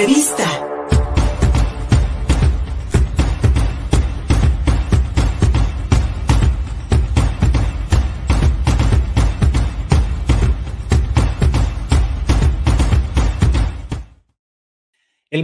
El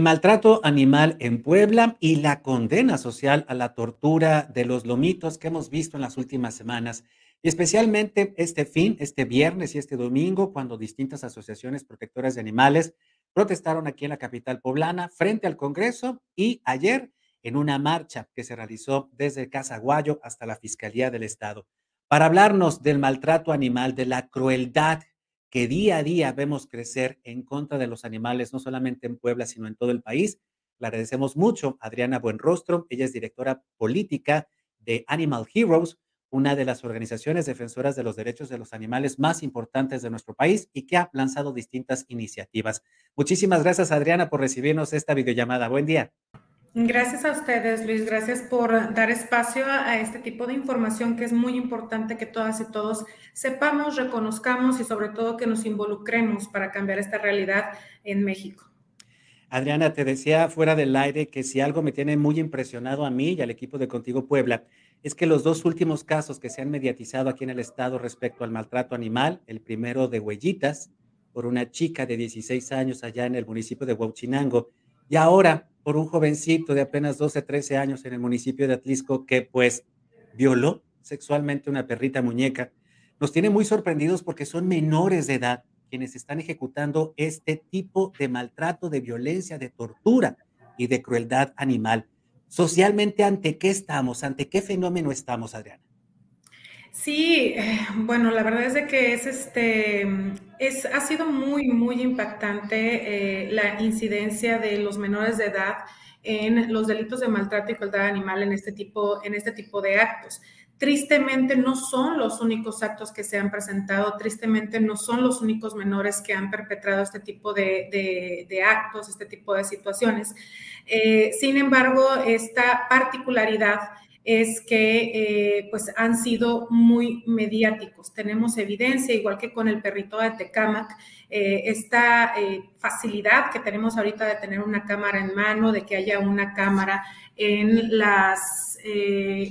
maltrato animal en Puebla y la condena social a la tortura de los lomitos que hemos visto en las últimas semanas. Y especialmente este fin, este viernes y este domingo, cuando distintas asociaciones protectoras de animales protestaron aquí en la capital poblana frente al Congreso y ayer en una marcha que se realizó desde Casaguayo hasta la Fiscalía del Estado. Para hablarnos del maltrato animal, de la crueldad que día a día vemos crecer en contra de los animales, no solamente en Puebla, sino en todo el país. Le agradecemos mucho a Adriana Buenrostro. Ella es directora política de Animal Heroes, una de las organizaciones defensoras de los derechos de los animales más importantes de nuestro país y que ha lanzado distintas iniciativas. Muchísimas gracias, Adriana, por recibirnos esta videollamada. Buen día. Gracias a ustedes, Luis. Gracias por dar espacio a este tipo de información que es muy importante que todas y todos sepamos, reconozcamos y sobre todo que nos involucremos para cambiar esta realidad en México. Adriana, te decía fuera del aire que si algo me tiene muy impresionado a mí y al equipo de Contigo Puebla, es que los dos últimos casos que se han mediatizado aquí en el estado respecto al maltrato animal, el primero de Huellitas, por una chica de 16 años allá en el municipio de Huachinango, y ahora por un jovencito de apenas 12, 13 años en el municipio de Atlisco que pues violó sexualmente una perrita muñeca. Nos tiene muy sorprendidos porque son menores de edad quienes están ejecutando este tipo de maltrato, de violencia, de tortura y de crueldad animal. Socialmente, ¿ante qué estamos? ¿Ante qué fenómeno estamos, Adriana? Sí, eh, bueno, la verdad es de que es este, es, ha sido muy, muy impactante eh, la incidencia de los menores de edad en los delitos de maltrato y crueldad animal en este tipo, en este tipo de actos. Tristemente no son los únicos actos que se han presentado, tristemente no son los únicos menores que han perpetrado este tipo de, actos, este tipo de situaciones. Eh, sin embargo, esta particularidad es que eh, pues han sido muy mediáticos. Tenemos evidencia, igual que con el perrito de Tecamac, eh, esta eh, facilidad que tenemos ahorita de tener una cámara en mano, de que haya una cámara en las,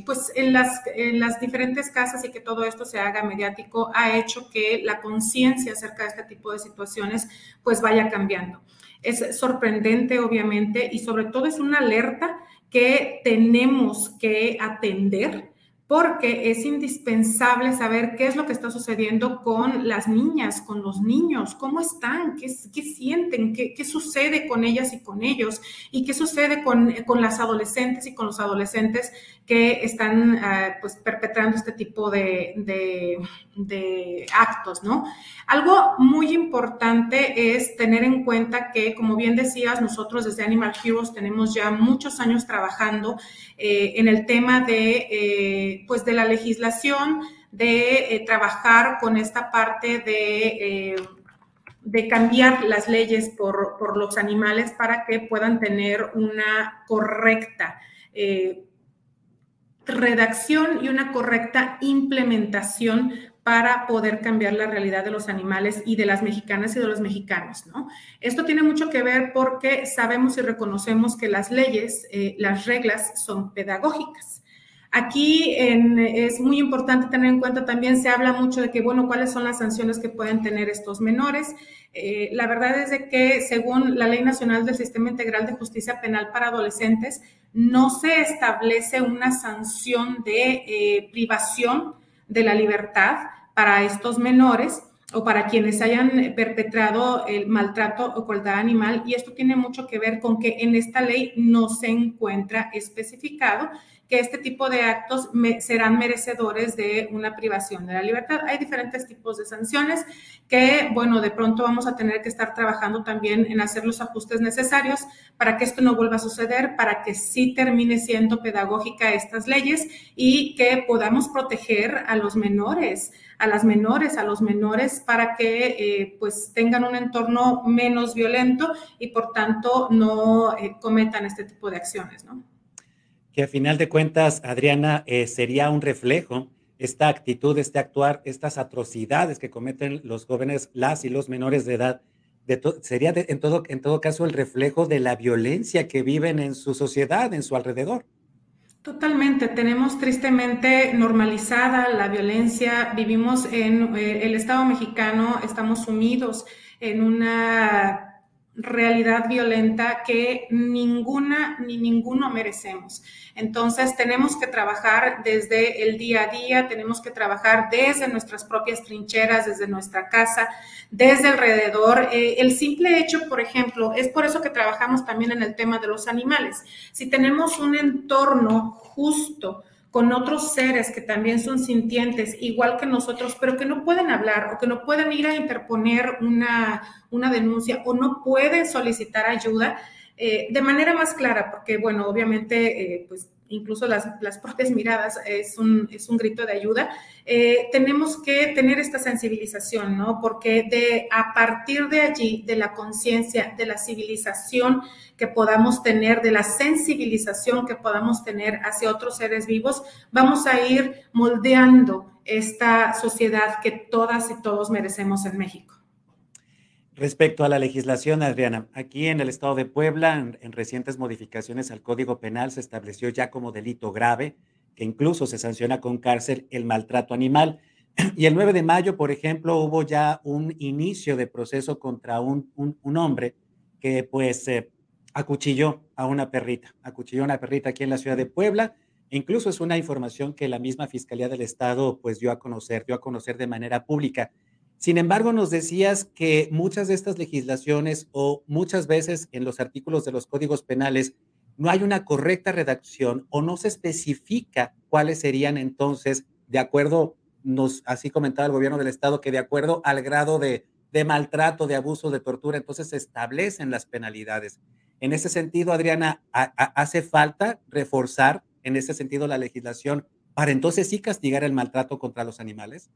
pues en las, en las diferentes casas y que todo esto se haga mediático, ha hecho que la conciencia acerca de este tipo de situaciones pues vaya cambiando. Es sorprendente, obviamente, y sobre todo es una alerta que tenemos que atender porque es indispensable saber qué es lo que está sucediendo con las niñas, con los niños, cómo están, qué, qué sienten, qué, qué, sucede con ellas y con ellos, y qué sucede con, con las adolescentes y con los adolescentes que están uh, pues, perpetrando este tipo de, de, de, actos, ¿no? Algo muy importante es tener en cuenta que, como bien decías, nosotros desde Animal Heroes tenemos ya muchos años trabajando eh, en el tema de, eh, pues de la legislación, de eh, trabajar con esta parte de de cambiar las leyes por, por, los animales para que puedan tener una correcta eh, redacción y una correcta implementación para poder cambiar la realidad de los animales y de las mexicanas y de los mexicanos, ¿no? Esto tiene mucho que ver porque sabemos y reconocemos que las leyes, eh, las reglas son pedagógicas. Aquí es muy importante tener en cuenta también, se habla mucho de que, bueno, cuáles son las sanciones que pueden tener estos menores. Eh, la verdad es de que según la Ley Nacional del Sistema Integral de Justicia Penal para Adolescentes, no se establece una sanción de eh, privación de la libertad para estos menores o para quienes hayan perpetrado el maltrato o crueldad animal. Y esto tiene mucho que ver con que en esta ley no se encuentra especificado que este tipo de actos serán merecedores de una privación de la libertad. Hay diferentes tipos de sanciones que, bueno, de pronto vamos a tener que estar trabajando también en hacer los ajustes necesarios para que esto no vuelva a suceder, para que sí termine siendo pedagógica estas leyes y que podamos proteger a los menores, a las menores, a los menores para que eh, pues tengan un entorno menos violento y por tanto no eh, cometan este tipo de acciones, ¿no? que a final de cuentas, Adriana, eh, sería un reflejo, esta actitud, este actuar, estas atrocidades que cometen los jóvenes, las y los menores de edad, sería en, todo, en todo caso el reflejo de la violencia que viven en su sociedad, en su alrededor. Totalmente, tenemos tristemente normalizada la violencia, vivimos en eh, el Estado mexicano, estamos sumidos en una realidad violenta que ninguna ni ninguno merecemos. Entonces tenemos que trabajar desde el día a día, tenemos que trabajar desde nuestras propias trincheras, desde nuestra casa, desde alrededor. Eh, el simple hecho, por ejemplo, es por eso que trabajamos también en el tema de los animales. Si tenemos un entorno justo, con otros seres que también son sintientes, igual que nosotros, pero que no pueden hablar o que no pueden ir a interponer una, una denuncia o no pueden solicitar ayuda eh, de manera más clara, porque, bueno, obviamente, eh, pues incluso las, las, propias miradas es un, es un grito de ayuda, eh, tenemos que tener esta sensibilización, ¿no? Porque de, a partir de allí, de la conciencia, de la civilización que podamos tener, de la sensibilización que podamos tener hacia otros seres vivos, vamos a ir moldeando esta sociedad que todas y todos merecemos en México. Respecto a la legislación, Adriana, aquí en el estado de Puebla, en, recientes modificaciones al Código Penal, se estableció ya como delito grave, que incluso se sanciona con cárcel, el maltrato animal. Y el 9 de mayo, por ejemplo, hubo ya un inicio de proceso contra un, un, hombre que pues eh, acuchilló a una perrita, acuchilló a una perrita aquí en la ciudad de Puebla. incluso es una información que la misma Fiscalía del Estado pues dio a conocer, dio a conocer de manera pública. Sin embargo, nos decías que muchas de estas legislaciones o muchas veces en los artículos de los códigos penales no hay una correcta redacción o no se especifica cuáles serían entonces, de acuerdo, nos, así comentaba el gobierno del estado, que de acuerdo al grado de, de maltrato, de abuso, de tortura, entonces se establecen las penalidades. En ese sentido, Adriana, hace falta reforzar en ese sentido la legislación para entonces sí castigar el maltrato contra los animales.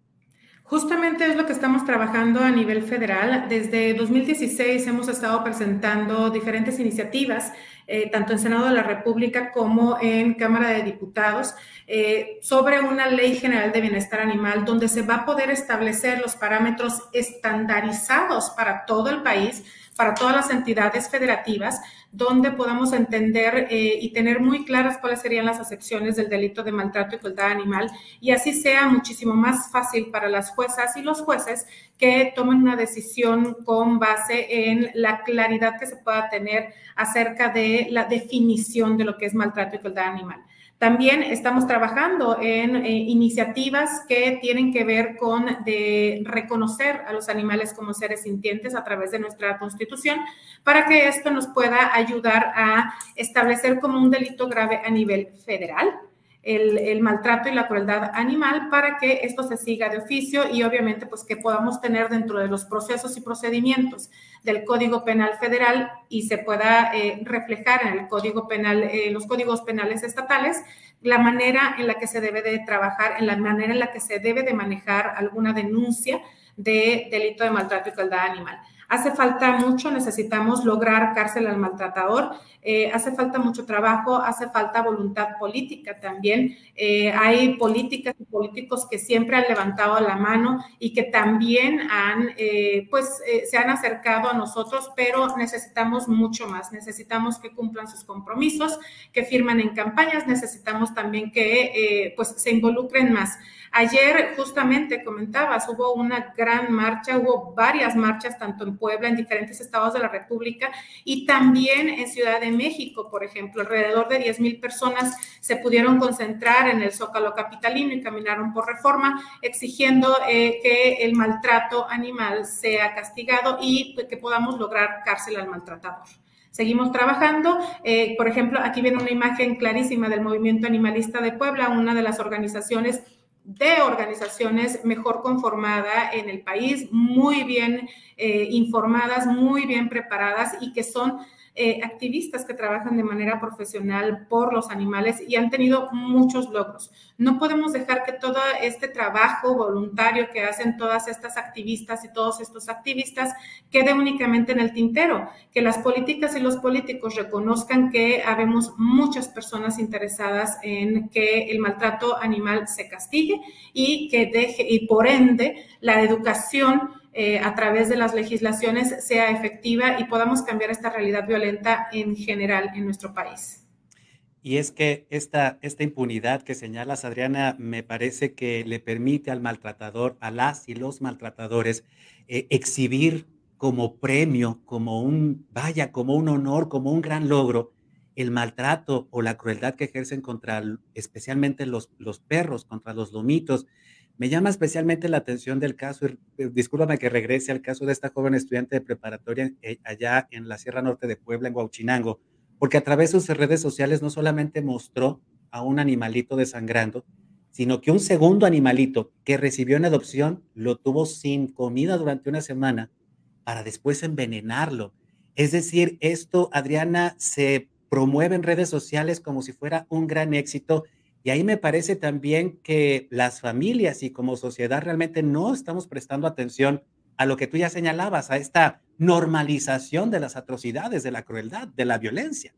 Justamente es lo que estamos trabajando a nivel federal. Desde 2016 hemos estado presentando diferentes iniciativas, eh, tanto en Senado de la República como en Cámara de Diputados, eh, sobre una ley general de bienestar animal donde se va a poder establecer los parámetros estandarizados para todo el país para todas las entidades federativas, donde podamos entender eh, y tener muy claras cuáles serían las acepciones del delito de maltrato y crueldad animal y así sea muchísimo más fácil para las juezas y los jueces que tomen una decisión con base en la claridad que se pueda tener acerca de la definición de lo que es maltrato y crueldad animal. También estamos trabajando en eh, iniciativas que tienen que ver con de reconocer a los animales como seres sintientes a través de nuestra constitución para que esto nos pueda ayudar a establecer como un delito grave a nivel federal el, maltrato y la crueldad animal para que esto se siga de oficio y obviamente pues que podamos tener dentro de los procesos y procedimientos del Código Penal Federal y se pueda eh, reflejar en el Código Penal, eh, los códigos penales estatales, la manera en la que se debe de trabajar, en la manera en la que se debe de manejar alguna denuncia de delito de maltrato y crueldad animal. Hace falta mucho, necesitamos lograr cárcel al maltratador, eh, hace falta mucho trabajo, hace falta voluntad política también. Eh, hay políticas y políticos que siempre han levantado la mano y que también han, eh, pues, se han acercado a nosotros, pero necesitamos mucho más. Necesitamos que cumplan sus compromisos, que firman en campañas, necesitamos también que, pues, se involucren más. Ayer justamente comentabas, hubo una gran marcha, hubo varias marchas, tanto en Puebla, en diferentes estados de la República y también en Ciudad de México, por ejemplo. Alrededor de 10 mil personas se pudieron concentrar en el Zócalo Capitalino y caminaron por reforma, exigiendo eh, que el maltrato animal sea castigado y que podamos lograr cárcel al maltratador. Seguimos trabajando. Eh, por ejemplo, aquí viene una imagen clarísima del movimiento animalista de Puebla, una de las organizaciones de organizaciones mejor conformada en el país, muy bien eh, informadas, muy bien preparadas y que son eh, activistas que trabajan de manera profesional por los animales y han tenido muchos logros. No podemos dejar que todo este trabajo voluntario que hacen todas estas activistas y todos estos activistas quede únicamente en el tintero, que las políticas y los políticos reconozcan que habemos muchas personas interesadas en que el maltrato animal se castigue y que deje, y por ende, la educación eh, a través de las legislaciones sea efectiva y podamos cambiar esta realidad violenta en general en nuestro país. Y es que esta, esta impunidad que señalas, Adriana, me parece que le permite al maltratador, a las y los maltratadores, eh, exhibir como premio, como un, vaya, como un honor, como un gran logro, el maltrato o la crueldad que ejercen contra especialmente los, los perros, contra los lomitos. Me llama especialmente la atención del caso, eh, discúlpame que regrese al caso de esta joven estudiante de preparatoria eh, allá en la Sierra Norte de Puebla, en Huauchinango, porque a través de sus redes sociales no solamente mostró a un animalito desangrando, sino que un segundo animalito que recibió en adopción lo tuvo sin comida durante una semana para después envenenarlo. Es decir, esto, Adriana, se promueve en redes sociales como si fuera un gran éxito. Y ahí me parece también que las familias y como sociedad realmente no estamos prestando atención a lo que tú ya señalabas, a esta normalización de las atrocidades, de la crueldad, de la violencia.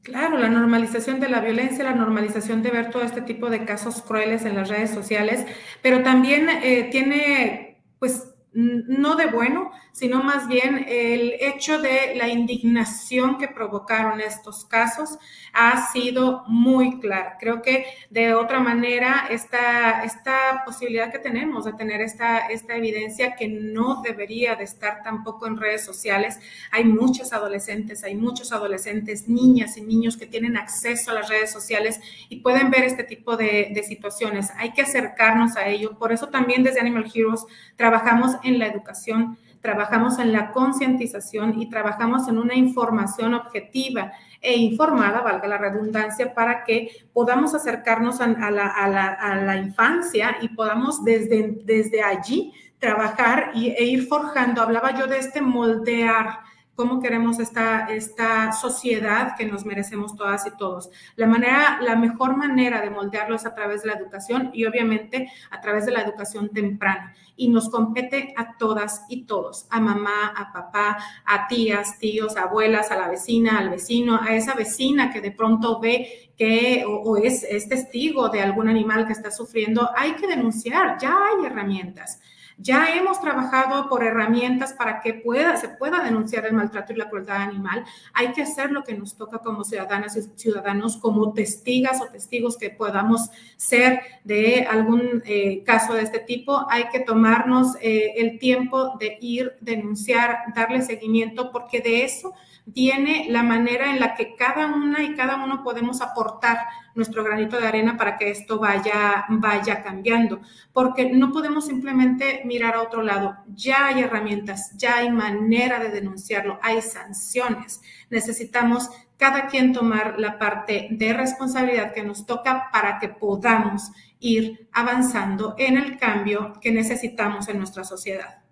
Claro, la normalización de la violencia, la normalización de ver todo este tipo de casos crueles en las redes sociales, pero también eh, tiene, pues, no de bueno, sino más bien el hecho de la indignación que provocaron estos casos ha sido muy clara. Creo que de otra manera esta, esta posibilidad que tenemos de tener esta, esta evidencia que no debería de estar tampoco en redes sociales. Hay muchos adolescentes, hay muchos adolescentes, niñas y niños que tienen acceso a las redes sociales y pueden ver este tipo de, de situaciones. Hay que acercarnos a ello. Por eso también desde Animal Heroes trabajamos en la educación, trabajamos en la concientización y trabajamos en una información objetiva e informada, valga la redundancia, para que podamos acercarnos a, la, infancia y podamos desde, desde allí trabajar y, e ir forjando. Hablaba yo de este moldear cómo queremos esta, esta sociedad que nos merecemos todas y todos. La, manera, la mejor manera de moldearlo es a través de la educación y obviamente a través de la educación temprana. Y nos compete a todas y todos, a mamá, a papá, a tías, tíos, abuelas, a la vecina, al vecino, a esa vecina que de pronto ve que o, es, es testigo de algún animal que está sufriendo. Hay que denunciar, ya hay herramientas. Ya hemos trabajado por herramientas para que pueda, se pueda denunciar el maltrato y la crueldad animal. Hay que hacer lo que nos toca como ciudadanas y ciudadanos, como testigas o testigos que podamos ser de algún eh, caso de este tipo. Hay que tomarnos eh, el tiempo de ir, denunciar, darle seguimiento, porque de eso viene la manera en la que cada una y cada uno podemos aportar nuestro granito de arena para que esto vaya, vaya cambiando, porque no podemos simplemente mirar a otro lado. Ya hay herramientas, ya hay manera de denunciarlo, hay sanciones. Necesitamos cada quien tomar la parte de responsabilidad que nos toca para que podamos ir avanzando en el cambio que necesitamos en nuestra sociedad.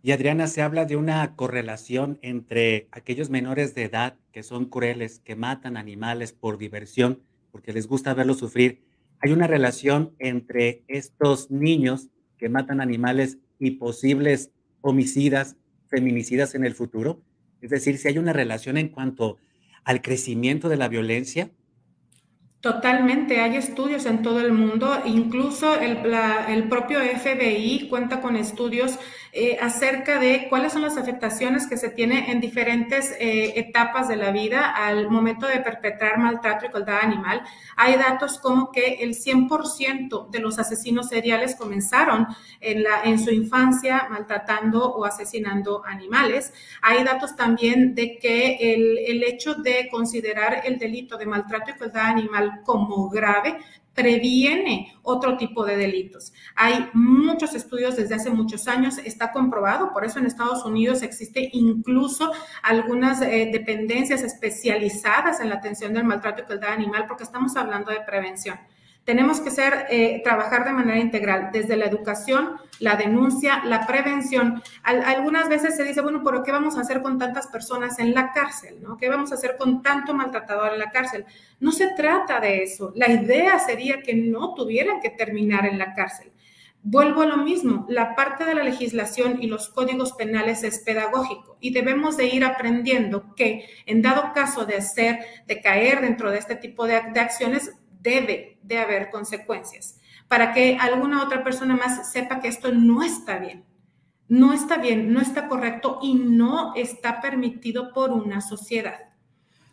Y Adriana, se habla de una correlación entre aquellos menores de edad que son crueles, que matan animales por diversión, porque les gusta verlos sufrir. Hay una relación entre estos niños que matan animales y posibles homicidas, feminicidas en el futuro. Es decir, si hay una relación en cuanto al crecimiento de la violencia. Totalmente, hay estudios en todo el mundo, incluso el, el propio FBI cuenta con estudios eh, acerca de cuáles son las afectaciones que se tienen en diferentes eh, etapas de la vida al momento de perpetrar maltrato y crueldad animal. Hay datos como que el 100% de los asesinos seriales comenzaron en, la, en su infancia maltratando o asesinando animales. Hay datos también de que el, el hecho de considerar el delito de maltrato y crueldad animal como grave previene otro tipo de delitos. Hay muchos estudios desde hace muchos años, está comprobado, por eso en Estados Unidos existe incluso algunas eh, dependencias especializadas en la atención del maltrato y crueldad animal, porque estamos hablando de prevención. Tenemos que ser, eh, trabajar de manera integral, desde la educación, la denuncia, la prevención. algunas veces se dice, bueno, pero ¿qué vamos a hacer con tantas personas en la cárcel? ¿no? ¿Qué vamos a hacer con tanto maltratador en la cárcel? No se trata de eso. La idea sería que no tuvieran que terminar en la cárcel. Vuelvo a lo mismo, la parte de la legislación y los códigos penales es pedagógico y debemos de ir aprendiendo que en dado caso de hacer, de caer dentro de este tipo de, de acciones, debe de haber consecuencias para que alguna otra persona más sepa que esto no está bien. No está bien, no está correcto y no está permitido por una sociedad.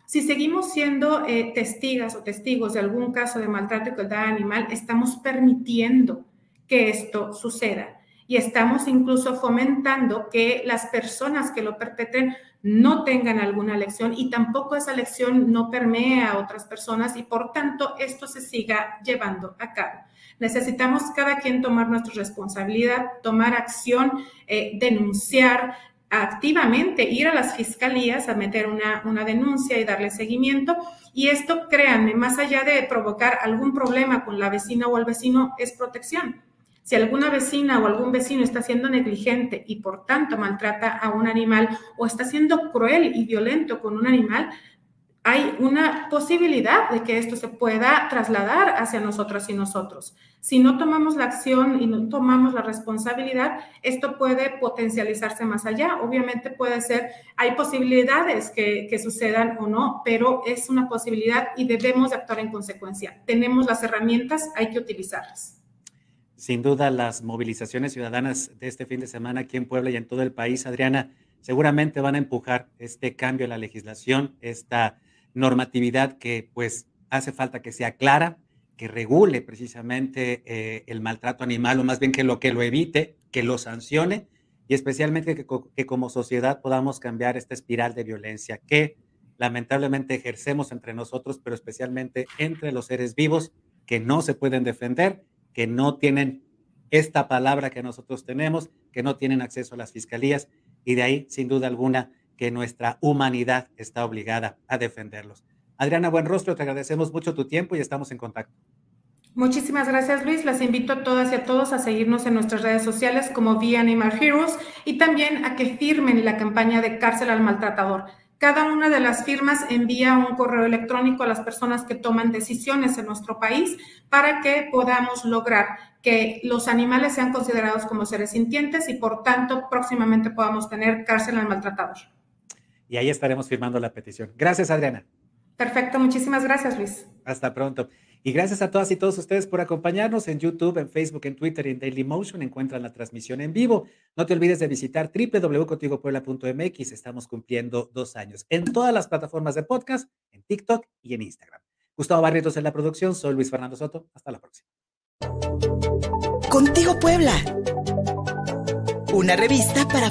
Si seguimos siendo eh, testigas o testigos de algún caso de maltrato y crueldad animal, estamos permitiendo que esto suceda. y estamos incluso fomentando que las personas que lo perpetren no tengan alguna lección y tampoco esa lección no permee a otras personas y por tanto esto se siga llevando a cabo. Necesitamos cada quien tomar nuestra responsabilidad, tomar acción, eh, denunciar, activamente ir a las fiscalías a meter una, una, denuncia y darle seguimiento. Y esto, créanme, más allá de provocar algún problema con la vecina o el vecino, es protección. Si alguna vecina o algún vecino está siendo negligente y por tanto maltrata a un animal o está siendo cruel y violento con un animal, hay una posibilidad de que esto se pueda trasladar hacia nosotras y nosotros. Si no tomamos la acción y no tomamos la responsabilidad, esto puede potencializarse más allá. Obviamente puede ser, hay posibilidades que, que sucedan o no, pero es una posibilidad y debemos actuar en consecuencia. Tenemos las herramientas, hay que utilizarlas. Sin duda, las movilizaciones ciudadanas de este fin de semana aquí en Puebla y en todo el país, Adriana, seguramente van a empujar este cambio en la legislación, esta normatividad que pues hace falta que sea clara, que regule precisamente eh, el maltrato animal, o más bien que lo que lo evite, que lo sancione, y especialmente que, que, como sociedad podamos cambiar esta espiral de violencia que lamentablemente ejercemos entre nosotros, pero especialmente entre los seres vivos que no se pueden defender, que no tienen esta palabra que nosotros tenemos, que no tienen acceso a las fiscalías, y de ahí, sin duda alguna, que nuestra humanidad está obligada a defenderlos. Adriana Buenrostro, te agradecemos mucho tu tiempo y estamos en contacto. Muchísimas gracias, Luis. Las invito a todas y a todos a seguirnos en nuestras redes sociales como Vía Animal Heroes y también a que firmen la campaña de cárcel al maltratador. Cada una de las firmas envía un correo electrónico a las personas que toman decisiones en nuestro país para que podamos lograr que los animales sean considerados como seres sintientes y por tanto próximamente podamos tener cárcel al maltratador y ahí estaremos firmando la petición. Gracias, Adriana. Perfecto, muchísimas gracias, Luis. Hasta pronto. Y gracias a todas y todos ustedes por acompañarnos en YouTube, en Facebook, en Twitter y en Dailymotion. Encuentran la transmisión en vivo. No te olvides de visitar www.contigopuebla.mx. Estamos cumpliendo dos años en todas las plataformas de podcast, en TikTok y en Instagram. Gustavo Barrientos en la producción. Soy Luis Fernando Soto. Hasta la próxima. Contigo Puebla. Una revista para